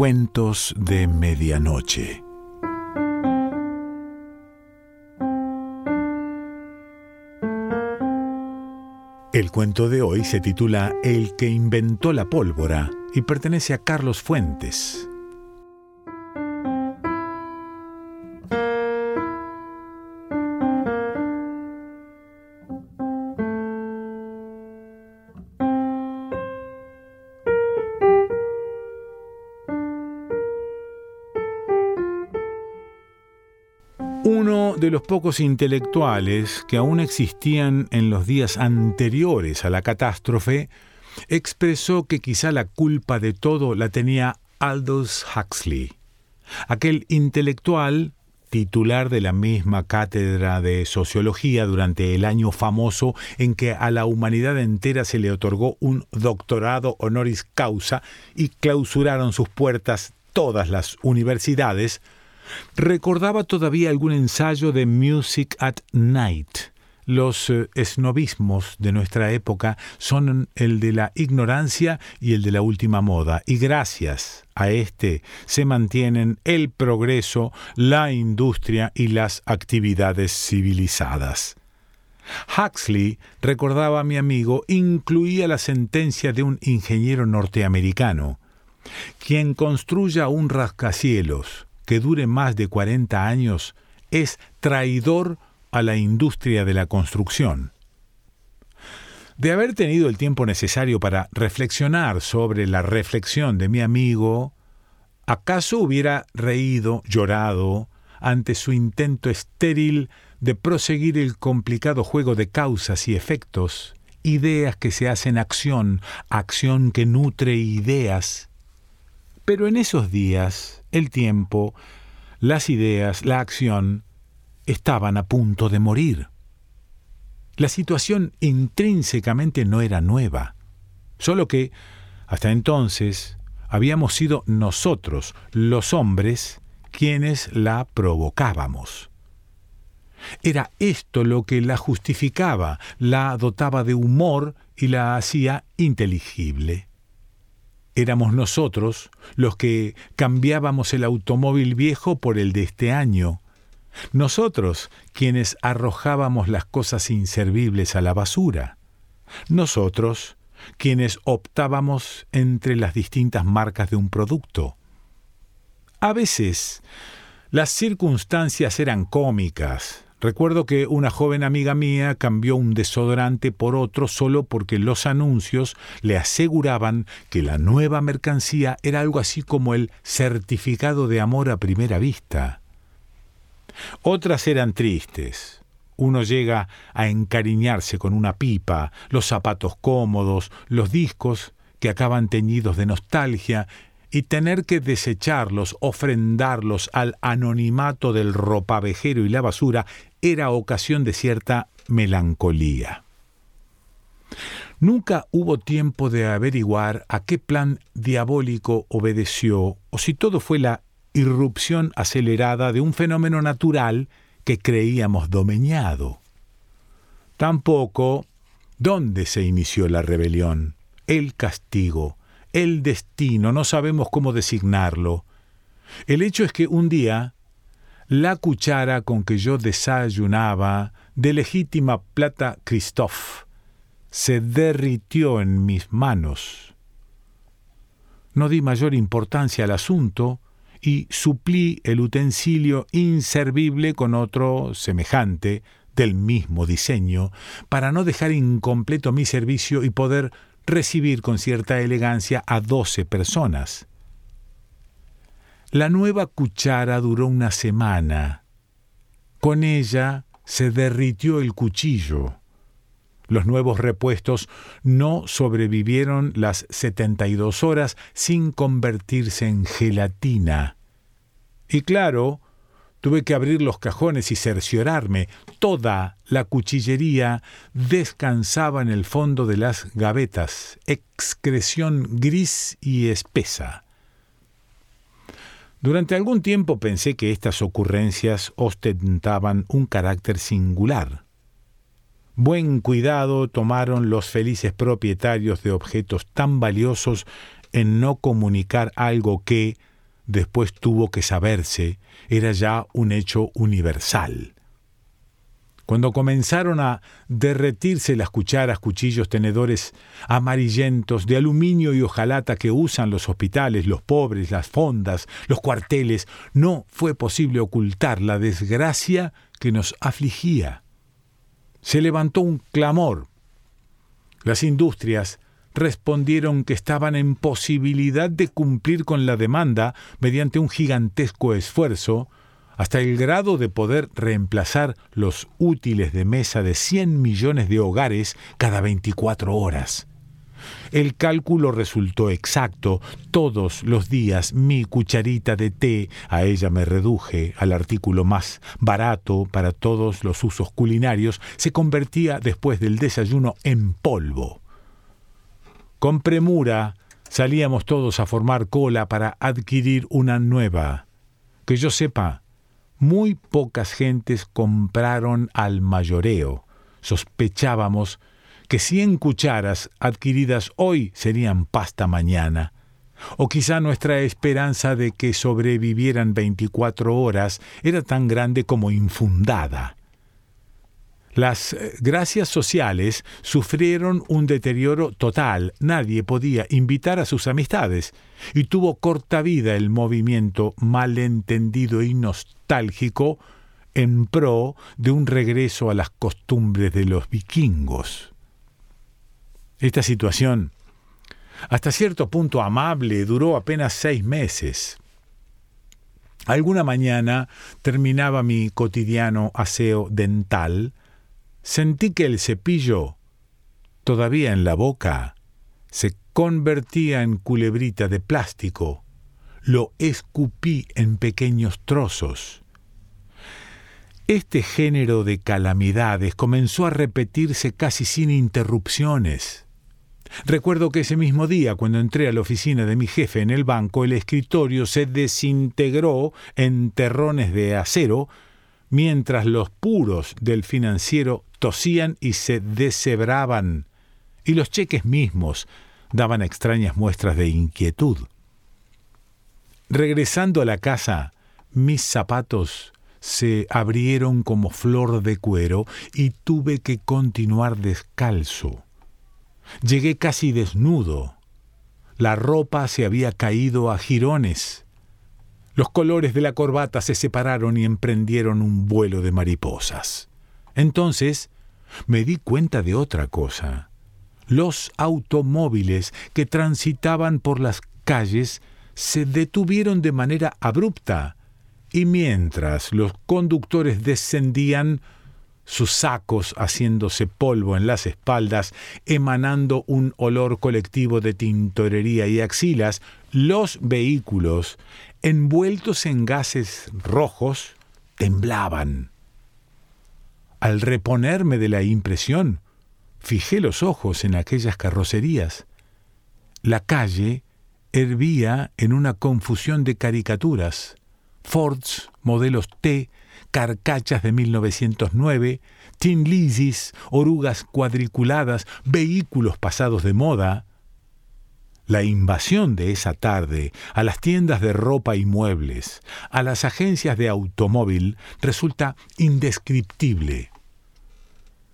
Cuentos de Medianoche. El cuento de hoy se titula El que inventó la pólvora y pertenece a Carlos Fuentes. Los pocos intelectuales que aún existían en los días anteriores a la catástrofe expresó que quizá la culpa de todo la tenía Aldous Huxley, aquel intelectual titular de la misma cátedra de sociología durante el año famoso en que a la humanidad entera se le otorgó un doctorado honoris causa y clausuraron sus puertas todas las universidades, recordaba todavía algún ensayo de Music at Night. Los eh, esnovismos de nuestra época son el de la ignorancia y el de la última moda, y gracias a este se mantienen el progreso, la industria y las actividades civilizadas. Huxley, recordaba a mi amigo, incluía la sentencia de un ingeniero norteamericano. Quien construya un rascacielos que dure más de 40 años es traidor a la industria de la construcción. De haber tenido el tiempo necesario para reflexionar sobre la reflexión de mi amigo, ¿acaso hubiera reído, llorado, ante su intento estéril de proseguir el complicado juego de causas y efectos, ideas que se hacen acción, acción que nutre ideas? Pero en esos días, el tiempo, las ideas, la acción, estaban a punto de morir. La situación intrínsecamente no era nueva, solo que, hasta entonces, habíamos sido nosotros, los hombres, quienes la provocábamos. Era esto lo que la justificaba, la dotaba de humor y la hacía inteligible. Éramos nosotros los que cambiábamos el automóvil viejo por el de este año. Nosotros quienes arrojábamos las cosas inservibles a la basura. Nosotros quienes optábamos entre las distintas marcas de un producto. A veces las circunstancias eran cómicas, Recuerdo que una joven amiga mía cambió un desodorante por otro solo porque los anuncios le aseguraban que la nueva mercancía era algo así como el certificado de amor a primera vista. Otras eran tristes. Uno llega a encariñarse con una pipa, los zapatos cómodos, los discos que acaban teñidos de nostalgia y tener que desecharlos, ofrendarlos al anonimato del ropavejero y la basura era ocasión de cierta melancolía. Nunca hubo tiempo de averiguar a qué plan diabólico obedeció o si todo fue la irrupción acelerada de un fenómeno natural que creíamos domeñado. Tampoco dónde se inició la rebelión, el castigo, el destino, no sabemos cómo designarlo. El hecho es que un día la cuchara con que yo desayunaba de legítima plata Christophe se derritió en mis manos. No di mayor importancia al asunto y suplí el utensilio inservible con otro semejante, del mismo diseño, para no dejar incompleto mi servicio y poder recibir con cierta elegancia a doce personas. La nueva cuchara duró una semana. Con ella se derritió el cuchillo. Los nuevos repuestos no sobrevivieron las 72 horas sin convertirse en gelatina. Y claro, Tuve que abrir los cajones y cerciorarme. Toda la cuchillería descansaba en el fondo de las gavetas, excreción gris y espesa. Durante algún tiempo pensé que estas ocurrencias ostentaban un carácter singular. Buen cuidado tomaron los felices propietarios de objetos tan valiosos en no comunicar algo que, después tuvo que saberse, era ya un hecho universal. Cuando comenzaron a derretirse las cucharas, cuchillos, tenedores amarillentos de aluminio y hojalata que usan los hospitales, los pobres, las fondas, los cuarteles, no fue posible ocultar la desgracia que nos afligía. Se levantó un clamor. Las industrias respondieron que estaban en posibilidad de cumplir con la demanda mediante un gigantesco esfuerzo, hasta el grado de poder reemplazar los útiles de mesa de 100 millones de hogares cada 24 horas. El cálculo resultó exacto. Todos los días mi cucharita de té, a ella me reduje al artículo más barato para todos los usos culinarios, se convertía después del desayuno en polvo. Con premura salíamos todos a formar cola para adquirir una nueva. Que yo sepa, muy pocas gentes compraron al mayoreo. Sospechábamos que cien cucharas adquiridas hoy serían pasta mañana. O quizá nuestra esperanza de que sobrevivieran 24 horas era tan grande como infundada. Las eh, gracias sociales sufrieron un deterioro total. Nadie podía invitar a sus amistades y tuvo corta vida el movimiento malentendido y nostálgico en pro de un regreso a las costumbres de los vikingos. Esta situación, hasta cierto punto amable, duró apenas seis meses. Alguna mañana terminaba mi cotidiano aseo dental, Sentí que el cepillo, todavía en la boca, se convertía en culebrita de plástico. Lo escupí en pequeños trozos. Este género de calamidades comenzó a repetirse casi sin interrupciones. Recuerdo que ese mismo día, cuando entré a la oficina de mi jefe en el banco, el escritorio se desintegró en terrones de acero, mientras los puros del financiero tosían y se deshebraban, y los cheques mismos daban extrañas muestras de inquietud. Regresando a la casa, mis zapatos se abrieron como flor de cuero y tuve que continuar descalzo. Llegué casi desnudo. La ropa se había caído a jirones. Los colores de la corbata se separaron y emprendieron un vuelo de mariposas. Entonces me di cuenta de otra cosa. Los automóviles que transitaban por las calles se detuvieron de manera abrupta, y mientras los conductores descendían, sus sacos haciéndose polvo en las espaldas, emanando un olor colectivo de tintorería y axilas, los vehículos, envueltos en gases rojos, temblaban. Al reponerme de la impresión, fijé los ojos en aquellas carrocerías. La calle hervía en una confusión de caricaturas. Fords, modelos T, carcachas de 1909, Tin Lizzies, orugas cuadriculadas, vehículos pasados de moda. La invasión de esa tarde a las tiendas de ropa y muebles, a las agencias de automóvil, resulta indescriptible.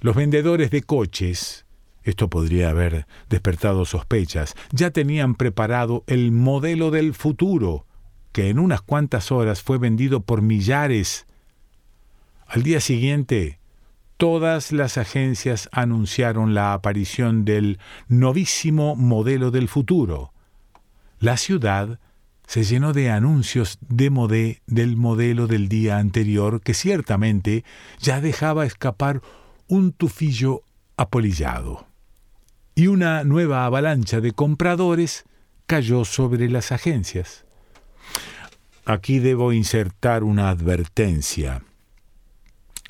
Los vendedores de coches, esto podría haber despertado sospechas, ya tenían preparado el modelo del futuro, que en unas cuantas horas fue vendido por millares. Al día siguiente, todas las agencias anunciaron la aparición del novísimo modelo del futuro. La ciudad se llenó de anuncios de modé del modelo del día anterior que ciertamente ya dejaba escapar un tufillo apolillado. Y una nueva avalancha de compradores cayó sobre las agencias. Aquí debo insertar una advertencia.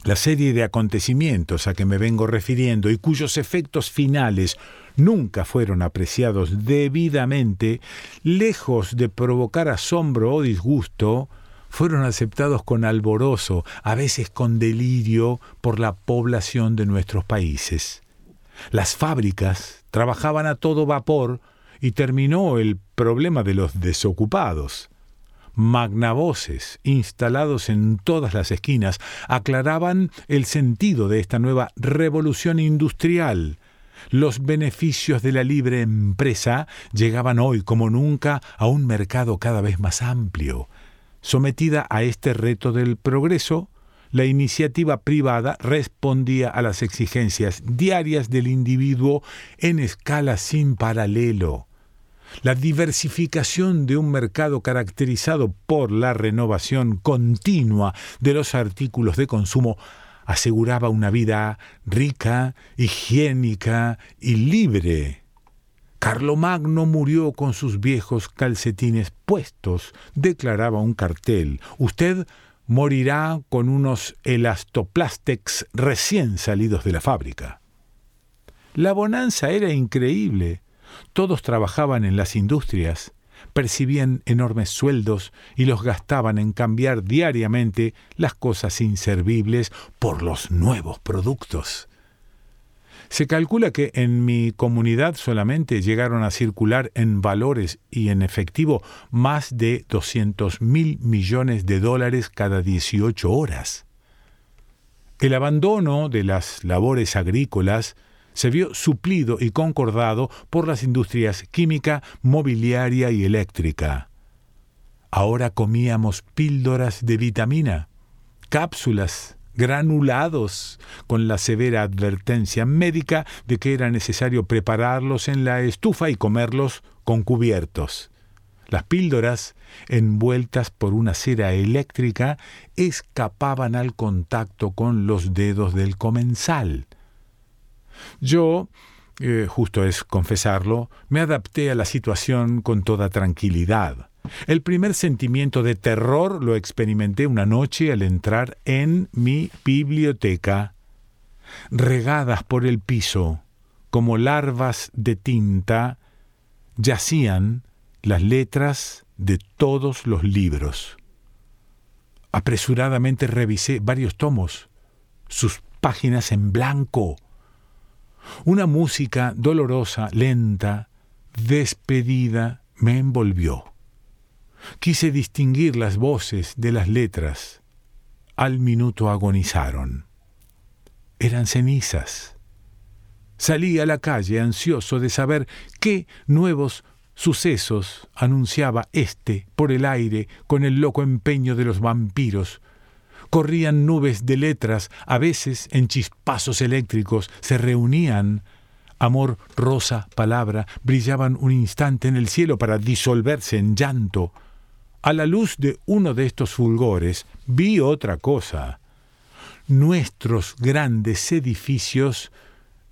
La serie de acontecimientos a que me vengo refiriendo y cuyos efectos finales nunca fueron apreciados debidamente, lejos de provocar asombro o disgusto, fueron aceptados con alborozo, a veces con delirio, por la población de nuestros países. Las fábricas trabajaban a todo vapor y terminó el problema de los desocupados. Magnavoces instalados en todas las esquinas aclaraban el sentido de esta nueva revolución industrial. Los beneficios de la libre empresa llegaban hoy como nunca a un mercado cada vez más amplio. Sometida a este reto del progreso, la iniciativa privada respondía a las exigencias diarias del individuo en escala sin paralelo. La diversificación de un mercado caracterizado por la renovación continua de los artículos de consumo aseguraba una vida rica, higiénica y libre. Carlomagno murió con sus viejos calcetines puestos, declaraba un cartel. Usted morirá con unos elastoplastex recién salidos de la fábrica. La bonanza era increíble. Todos trabajaban en las industrias, percibían enormes sueldos y los gastaban en cambiar diariamente las cosas inservibles por los nuevos productos. Se calcula que en mi comunidad solamente llegaron a circular en valores y en efectivo más de 200 mil millones de dólares cada 18 horas. El abandono de las labores agrícolas se vio suplido y concordado por las industrias química, mobiliaria y eléctrica. Ahora comíamos píldoras de vitamina, cápsulas granulados, con la severa advertencia médica de que era necesario prepararlos en la estufa y comerlos con cubiertos. Las píldoras, envueltas por una cera eléctrica, escapaban al contacto con los dedos del comensal. Yo, eh, justo es confesarlo, me adapté a la situación con toda tranquilidad. El primer sentimiento de terror lo experimenté una noche al entrar en mi biblioteca. Regadas por el piso, como larvas de tinta, yacían las letras de todos los libros. Apresuradamente revisé varios tomos, sus páginas en blanco. Una música dolorosa, lenta, despedida, me envolvió. Quise distinguir las voces de las letras. Al minuto agonizaron. Eran cenizas. Salí a la calle ansioso de saber qué nuevos sucesos anunciaba éste por el aire con el loco empeño de los vampiros. Corrían nubes de letras, a veces en chispazos eléctricos se reunían amor, rosa, palabra, brillaban un instante en el cielo para disolverse en llanto. A la luz de uno de estos fulgores vi otra cosa. Nuestros grandes edificios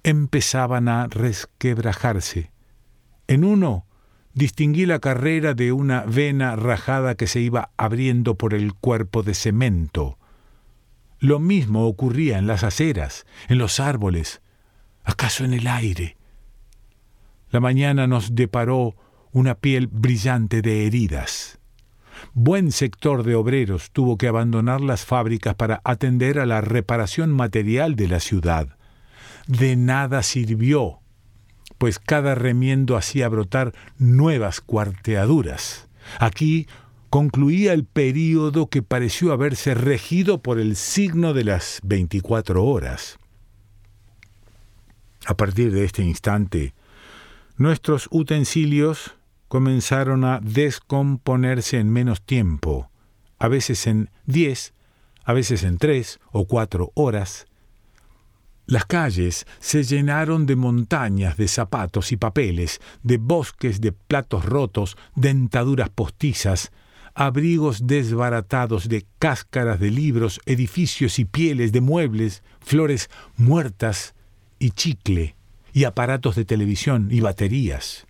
empezaban a resquebrajarse. En uno distinguí la carrera de una vena rajada que se iba abriendo por el cuerpo de cemento. Lo mismo ocurría en las aceras, en los árboles, acaso en el aire. La mañana nos deparó una piel brillante de heridas. Buen sector de obreros tuvo que abandonar las fábricas para atender a la reparación material de la ciudad. De nada sirvió, pues cada remiendo hacía brotar nuevas cuarteaduras. Aquí concluía el período que pareció haberse regido por el signo de las veinticuatro horas. A partir de este instante, nuestros utensilios comenzaron a descomponerse en menos tiempo, a veces en diez, a veces en tres o cuatro horas. Las calles se llenaron de montañas de zapatos y papeles, de bosques de platos rotos, dentaduras postizas, abrigos desbaratados de cáscaras de libros, edificios y pieles de muebles, flores muertas y chicle, y aparatos de televisión y baterías.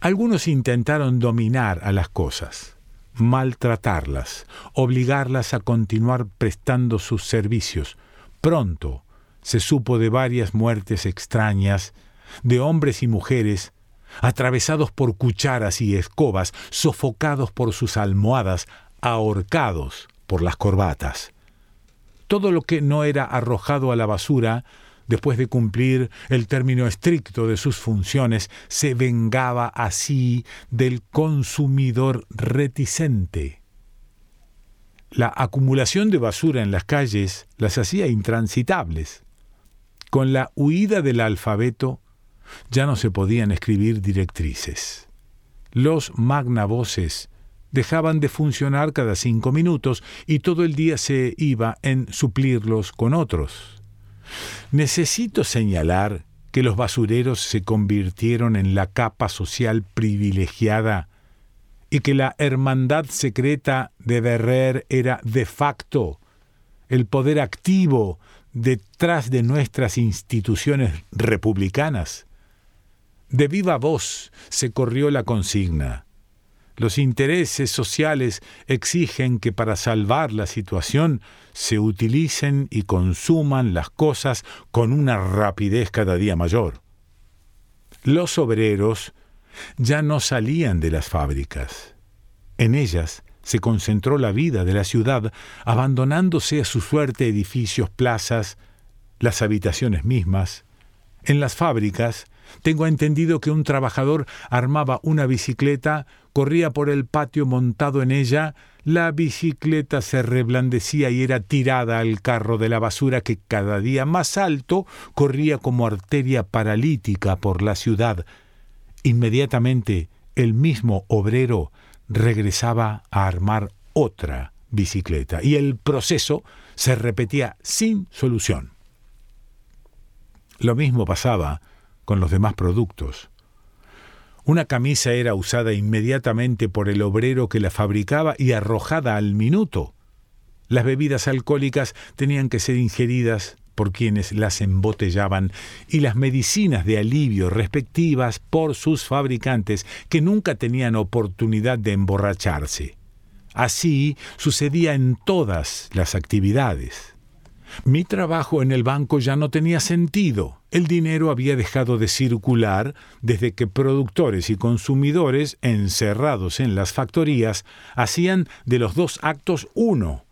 Algunos intentaron dominar a las cosas, maltratarlas, obligarlas a continuar prestando sus servicios. Pronto se supo de varias muertes extrañas, de hombres y mujeres, atravesados por cucharas y escobas, sofocados por sus almohadas, ahorcados por las corbatas. Todo lo que no era arrojado a la basura después de cumplir el término estricto de sus funciones, se vengaba así del consumidor reticente. La acumulación de basura en las calles las hacía intransitables. Con la huida del alfabeto ya no se podían escribir directrices. Los magnavoces dejaban de funcionar cada cinco minutos y todo el día se iba en suplirlos con otros. Necesito señalar que los basureros se convirtieron en la capa social privilegiada y que la hermandad secreta de Berrer era de facto el poder activo detrás de nuestras instituciones republicanas. De viva voz se corrió la consigna. Los intereses sociales exigen que para salvar la situación se utilicen y consuman las cosas con una rapidez cada día mayor. Los obreros ya no salían de las fábricas. En ellas se concentró la vida de la ciudad, abandonándose a su suerte edificios, plazas, las habitaciones mismas. En las fábricas, tengo entendido que un trabajador armaba una bicicleta, corría por el patio montado en ella, la bicicleta se reblandecía y era tirada al carro de la basura que cada día más alto corría como arteria paralítica por la ciudad. Inmediatamente el mismo obrero regresaba a armar otra bicicleta y el proceso se repetía sin solución. Lo mismo pasaba con los demás productos. Una camisa era usada inmediatamente por el obrero que la fabricaba y arrojada al minuto. Las bebidas alcohólicas tenían que ser ingeridas por quienes las embotellaban y las medicinas de alivio respectivas por sus fabricantes que nunca tenían oportunidad de emborracharse. Así sucedía en todas las actividades. Mi trabajo en el banco ya no tenía sentido. El dinero había dejado de circular desde que productores y consumidores, encerrados en las factorías, hacían de los dos actos uno.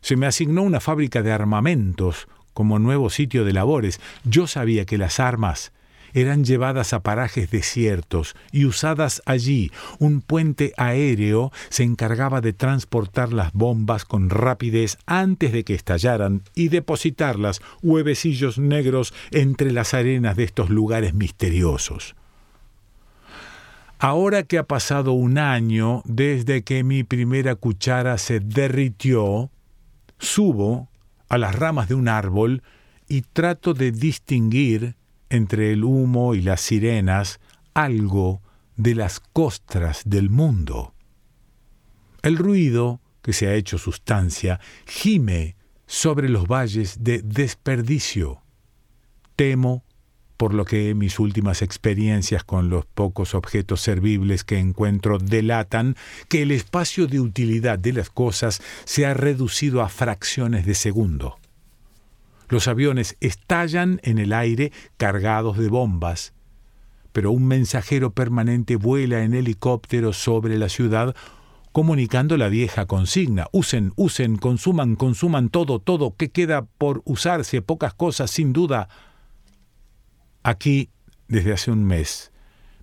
Se me asignó una fábrica de armamentos como nuevo sitio de labores. Yo sabía que las armas eran llevadas a parajes desiertos y usadas allí. Un puente aéreo se encargaba de transportar las bombas con rapidez antes de que estallaran y depositarlas, huevecillos negros, entre las arenas de estos lugares misteriosos. Ahora que ha pasado un año desde que mi primera cuchara se derritió, subo a las ramas de un árbol y trato de distinguir entre el humo y las sirenas algo de las costras del mundo. El ruido, que se ha hecho sustancia, gime sobre los valles de desperdicio. Temo, por lo que mis últimas experiencias con los pocos objetos servibles que encuentro delatan, que el espacio de utilidad de las cosas se ha reducido a fracciones de segundo. Los aviones estallan en el aire cargados de bombas, pero un mensajero permanente vuela en helicóptero sobre la ciudad comunicando la vieja consigna. Usen, usen, consuman, consuman todo, todo, que queda por usarse, pocas cosas, sin duda. Aquí, desde hace un mes,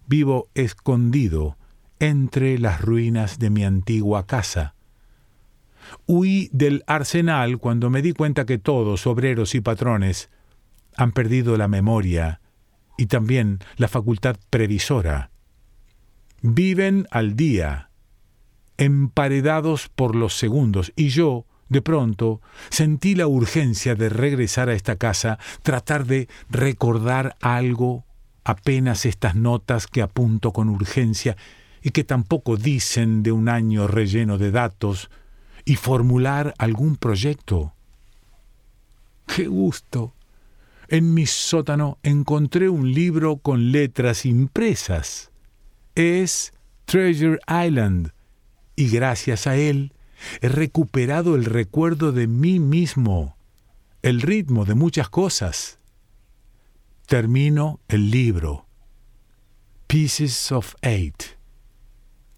vivo escondido entre las ruinas de mi antigua casa. Huí del arsenal cuando me di cuenta que todos, obreros y patrones, han perdido la memoria y también la facultad previsora. Viven al día, emparedados por los segundos, y yo, de pronto, sentí la urgencia de regresar a esta casa, tratar de recordar algo, apenas estas notas que apunto con urgencia y que tampoco dicen de un año relleno de datos, y formular algún proyecto. ¡Qué gusto! En mi sótano encontré un libro con letras impresas. Es Treasure Island, y gracias a él he recuperado el recuerdo de mí mismo, el ritmo de muchas cosas. Termino el libro. Pieces of Eight.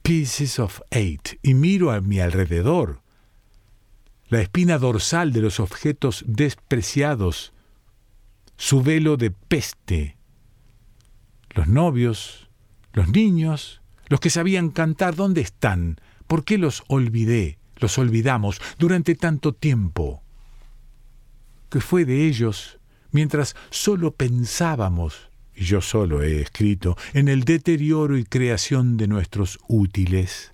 Pieces of Eight. Y miro a mi alrededor la espina dorsal de los objetos despreciados, su velo de peste. Los novios, los niños, los que sabían cantar, ¿dónde están? ¿Por qué los olvidé? Los olvidamos durante tanto tiempo. ¿Qué fue de ellos mientras solo pensábamos, y yo solo he escrito, en el deterioro y creación de nuestros útiles?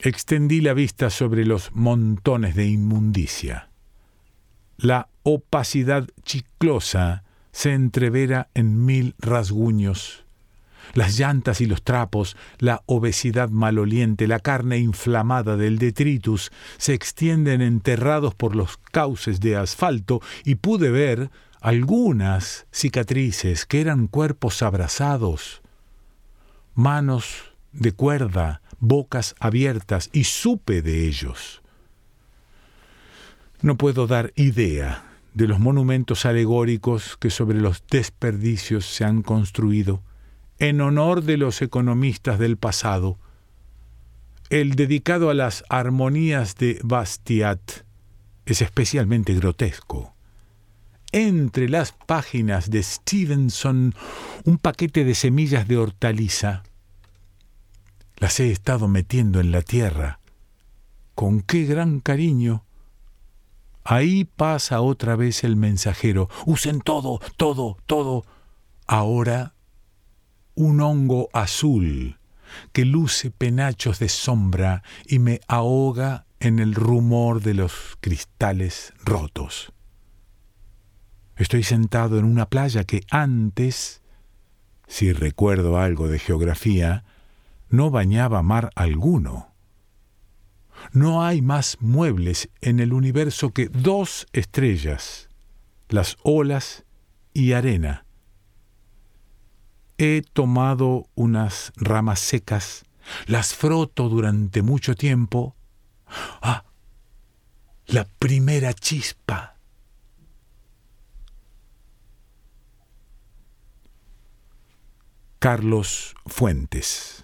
Extendí la vista sobre los montones de inmundicia. La opacidad chiclosa se entrevera en mil rasguños. Las llantas y los trapos, la obesidad maloliente, la carne inflamada del detritus se extienden enterrados por los cauces de asfalto y pude ver algunas cicatrices que eran cuerpos abrazados, manos de cuerda, bocas abiertas, y supe de ellos. No puedo dar idea de los monumentos alegóricos que sobre los desperdicios se han construido en honor de los economistas del pasado. El dedicado a las armonías de Bastiat es especialmente grotesco. Entre las páginas de Stevenson, un paquete de semillas de hortaliza. Las he estado metiendo en la tierra. Con qué gran cariño Ahí pasa otra vez el mensajero. Usen todo, todo, todo. Ahora un hongo azul que luce penachos de sombra y me ahoga en el rumor de los cristales rotos. Estoy sentado en una playa que antes, si recuerdo algo de geografía, no bañaba mar alguno. No hay más muebles en el universo que dos estrellas, las olas y arena. He tomado unas ramas secas, las froto durante mucho tiempo. ¡Ah! La primera chispa. Carlos Fuentes